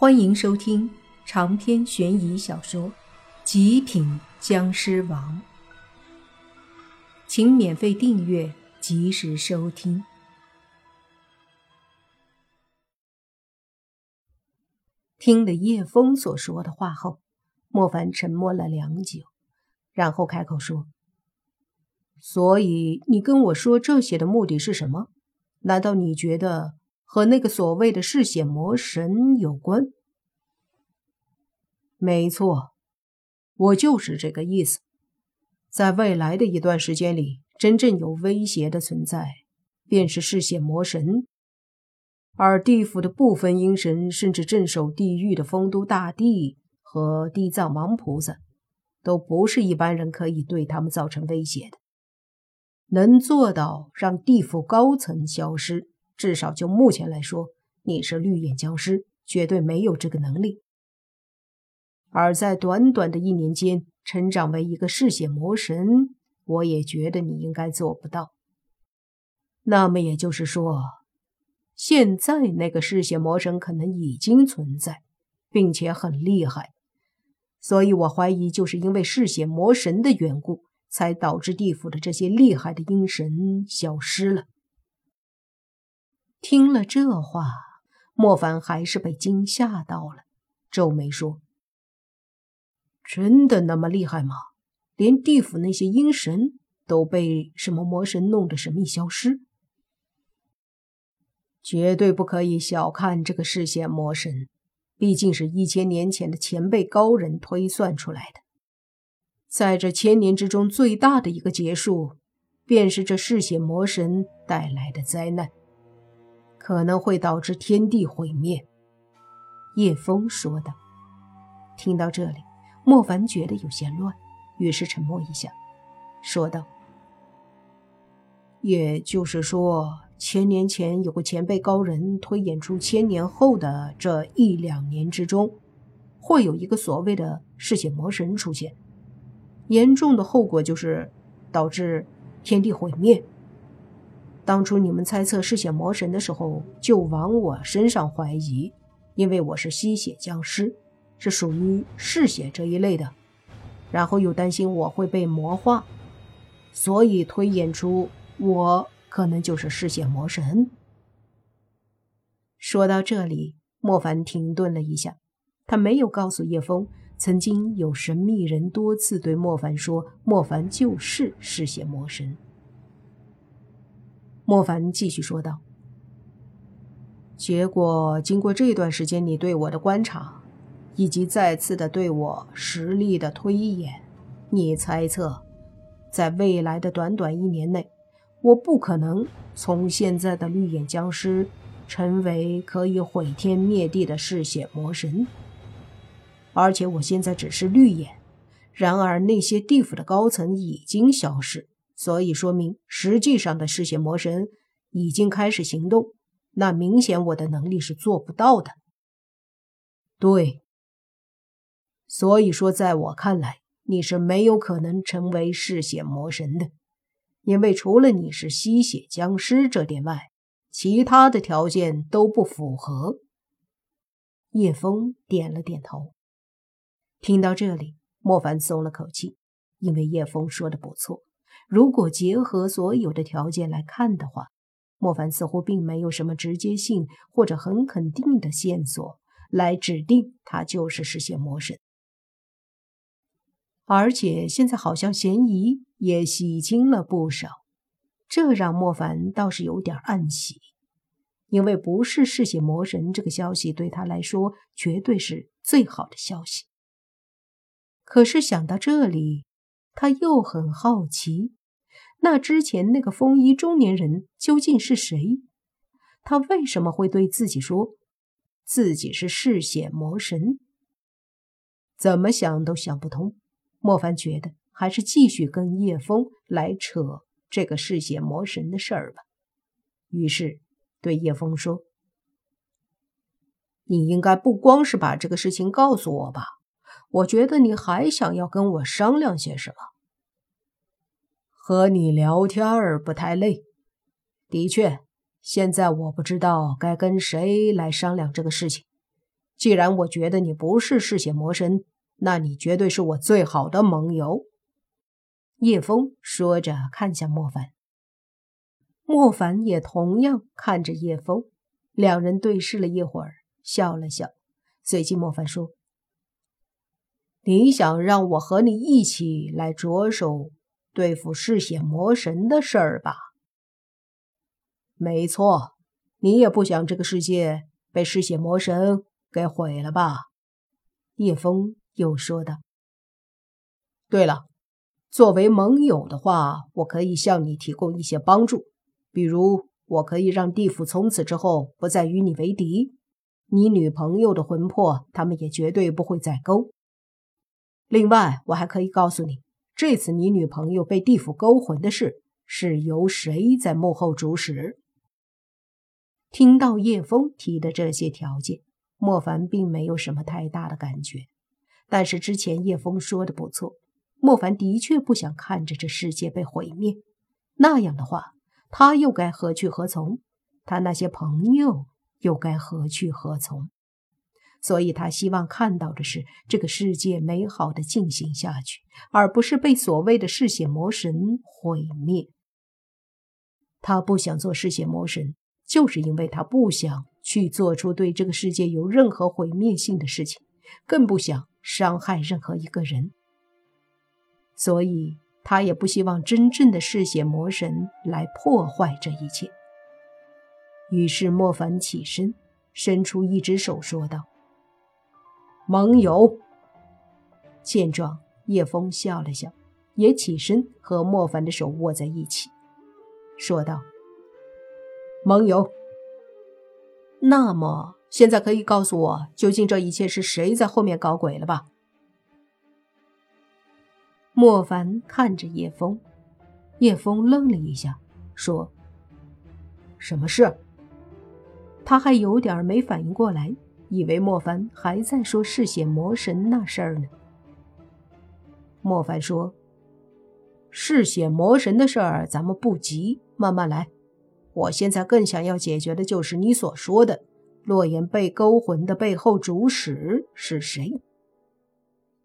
欢迎收听长篇悬疑小说《极品僵尸王》，请免费订阅，及时收听。听了叶枫所说的话后，莫凡沉默了良久，然后开口说：“所以你跟我说这些的目的是什么？难道你觉得？”和那个所谓的嗜血魔神有关？没错，我就是这个意思。在未来的一段时间里，真正有威胁的存在便是嗜血魔神，而地府的部分阴神，甚至镇守地狱的丰都大帝和地藏王菩萨，都不是一般人可以对他们造成威胁的。能做到让地府高层消失？至少就目前来说，你是绿眼僵尸，绝对没有这个能力。而在短短的一年间成长为一个嗜血魔神，我也觉得你应该做不到。那么也就是说，现在那个嗜血魔神可能已经存在，并且很厉害，所以我怀疑就是因为嗜血魔神的缘故，才导致地府的这些厉害的阴神消失了。听了这话，莫凡还是被惊吓到了，皱眉说：“真的那么厉害吗？连地府那些阴神都被什么魔神弄得神秘消失？绝对不可以小看这个嗜血魔神，毕竟是一千年前的前辈高人推算出来的。在这千年之中，最大的一个结束，便是这嗜血魔神带来的灾难。”可能会导致天地毁灭。”叶枫说道。听到这里，莫凡觉得有些乱，于是沉默一下，说道：“也就是说，千年前有个前辈高人推演出，千年后的这一两年之中，会有一个所谓的嗜血魔神出现，严重的后果就是导致天地毁灭。”当初你们猜测嗜血魔神的时候，就往我身上怀疑，因为我是吸血僵尸，是属于嗜血这一类的，然后又担心我会被魔化，所以推演出我可能就是嗜血魔神。说到这里，莫凡停顿了一下，他没有告诉叶枫，曾经有神秘人多次对莫凡说，莫凡就是嗜血魔神。莫凡继续说道：“结果，经过这段时间你对我的观察，以及再次的对我实力的推演，你猜测，在未来的短短一年内，我不可能从现在的绿眼僵尸，成为可以毁天灭地的嗜血魔神。而且我现在只是绿眼，然而那些地府的高层已经消失。”所以说明，实际上的嗜血魔神已经开始行动，那明显我的能力是做不到的。对，所以说，在我看来，你是没有可能成为嗜血魔神的，因为除了你是吸血僵尸这点外，其他的条件都不符合。叶枫点了点头。听到这里，莫凡松了口气，因为叶枫说的不错。如果结合所有的条件来看的话，莫凡似乎并没有什么直接性或者很肯定的线索来指定他就是嗜血魔神。而且现在好像嫌疑也洗清了不少，这让莫凡倒是有点暗喜，因为不是嗜血魔神这个消息对他来说绝对是最好的消息。可是想到这里，他又很好奇。那之前那个风衣中年人究竟是谁？他为什么会对自己说自己是嗜血魔神？怎么想都想不通。莫凡觉得还是继续跟叶枫来扯这个嗜血魔神的事儿吧。于是对叶枫说：“你应该不光是把这个事情告诉我吧？我觉得你还想要跟我商量些什么。”和你聊天儿不太累，的确，现在我不知道该跟谁来商量这个事情。既然我觉得你不是嗜血魔神，那你绝对是我最好的盟友。”叶枫说着，看向莫凡。莫凡也同样看着叶枫，两人对视了一会儿，笑了笑。随即，莫凡说：“你想让我和你一起来着手对付嗜血魔神的事儿吧？”“没错，你也不想这个世界被嗜血魔神给毁了吧？”叶枫又说道。“对了。”作为盟友的话，我可以向你提供一些帮助，比如我可以让地府从此之后不再与你为敌，你女朋友的魂魄他们也绝对不会再勾。另外，我还可以告诉你，这次你女朋友被地府勾魂的事是由谁在幕后主使。听到叶枫提的这些条件，莫凡并没有什么太大的感觉，但是之前叶枫说的不错。莫凡的确不想看着这世界被毁灭，那样的话，他又该何去何从？他那些朋友又该何去何从？所以他希望看到的是这个世界美好的进行下去，而不是被所谓的嗜血魔神毁灭。他不想做嗜血魔神，就是因为他不想去做出对这个世界有任何毁灭性的事情，更不想伤害任何一个人。所以，他也不希望真正的嗜血魔神来破坏这一切。于是，莫凡起身，伸出一只手，说道：“盟友。”见状，叶枫笑了笑，也起身和莫凡的手握在一起，说道：“盟友。那么，现在可以告诉我，究竟这一切是谁在后面搞鬼了吧？”莫凡看着叶枫，叶枫愣了一下，说：“什么事？”他还有点没反应过来，以为莫凡还在说嗜血魔神那事儿呢。莫凡说：“嗜血魔神的事儿，咱们不急，慢慢来。我现在更想要解决的就是你所说的洛言被勾魂的背后主使是谁。”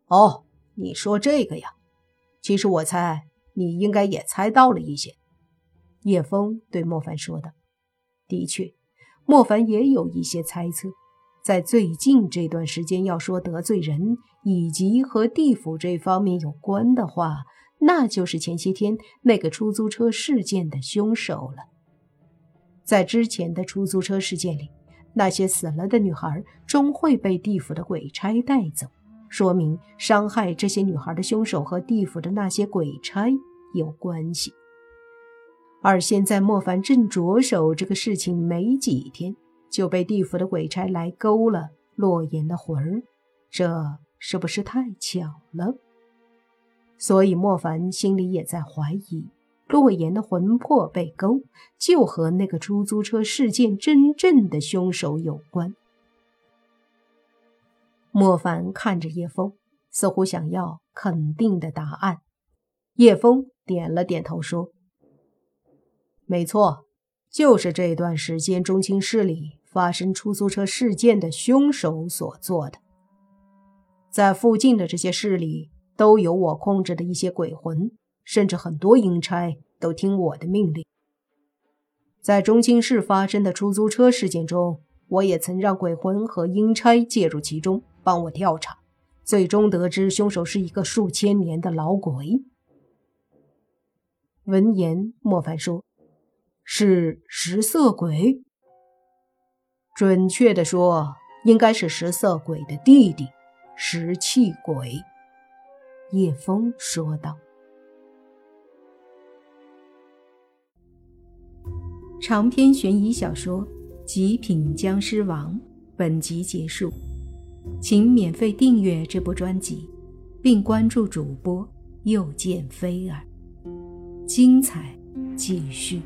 哦，你说这个呀？其实我猜你应该也猜到了一些，叶枫对莫凡说的。的确，莫凡也有一些猜测。在最近这段时间，要说得罪人以及和地府这方面有关的话，那就是前些天那个出租车事件的凶手了。在之前的出租车事件里，那些死了的女孩终会被地府的鬼差带走。说明伤害这些女孩的凶手和地府的那些鬼差有关系，而现在莫凡正着手这个事情没几天，就被地府的鬼差来勾了洛言的魂儿，这是不是太巧了？所以莫凡心里也在怀疑，洛言的魂魄被勾，就和那个出租车事件真正的凶手有关。莫凡看着叶枫，似乎想要肯定的答案。叶枫点了点头，说：“没错，就是这段时间中青市里发生出租车事件的凶手所做的。在附近的这些市里，都有我控制的一些鬼魂，甚至很多阴差都听我的命令。在中青市发生的出租车事件中，我也曾让鬼魂和阴差介入其中。”帮我调查，最终得知凶手是一个数千年的老鬼。闻言，莫凡说：“是食色鬼。准确的说，应该是食色鬼的弟弟，食气鬼。”叶枫说道。长篇悬疑小说《极品僵尸王》本集结束。请免费订阅这部专辑，并关注主播又见菲儿，精彩继续。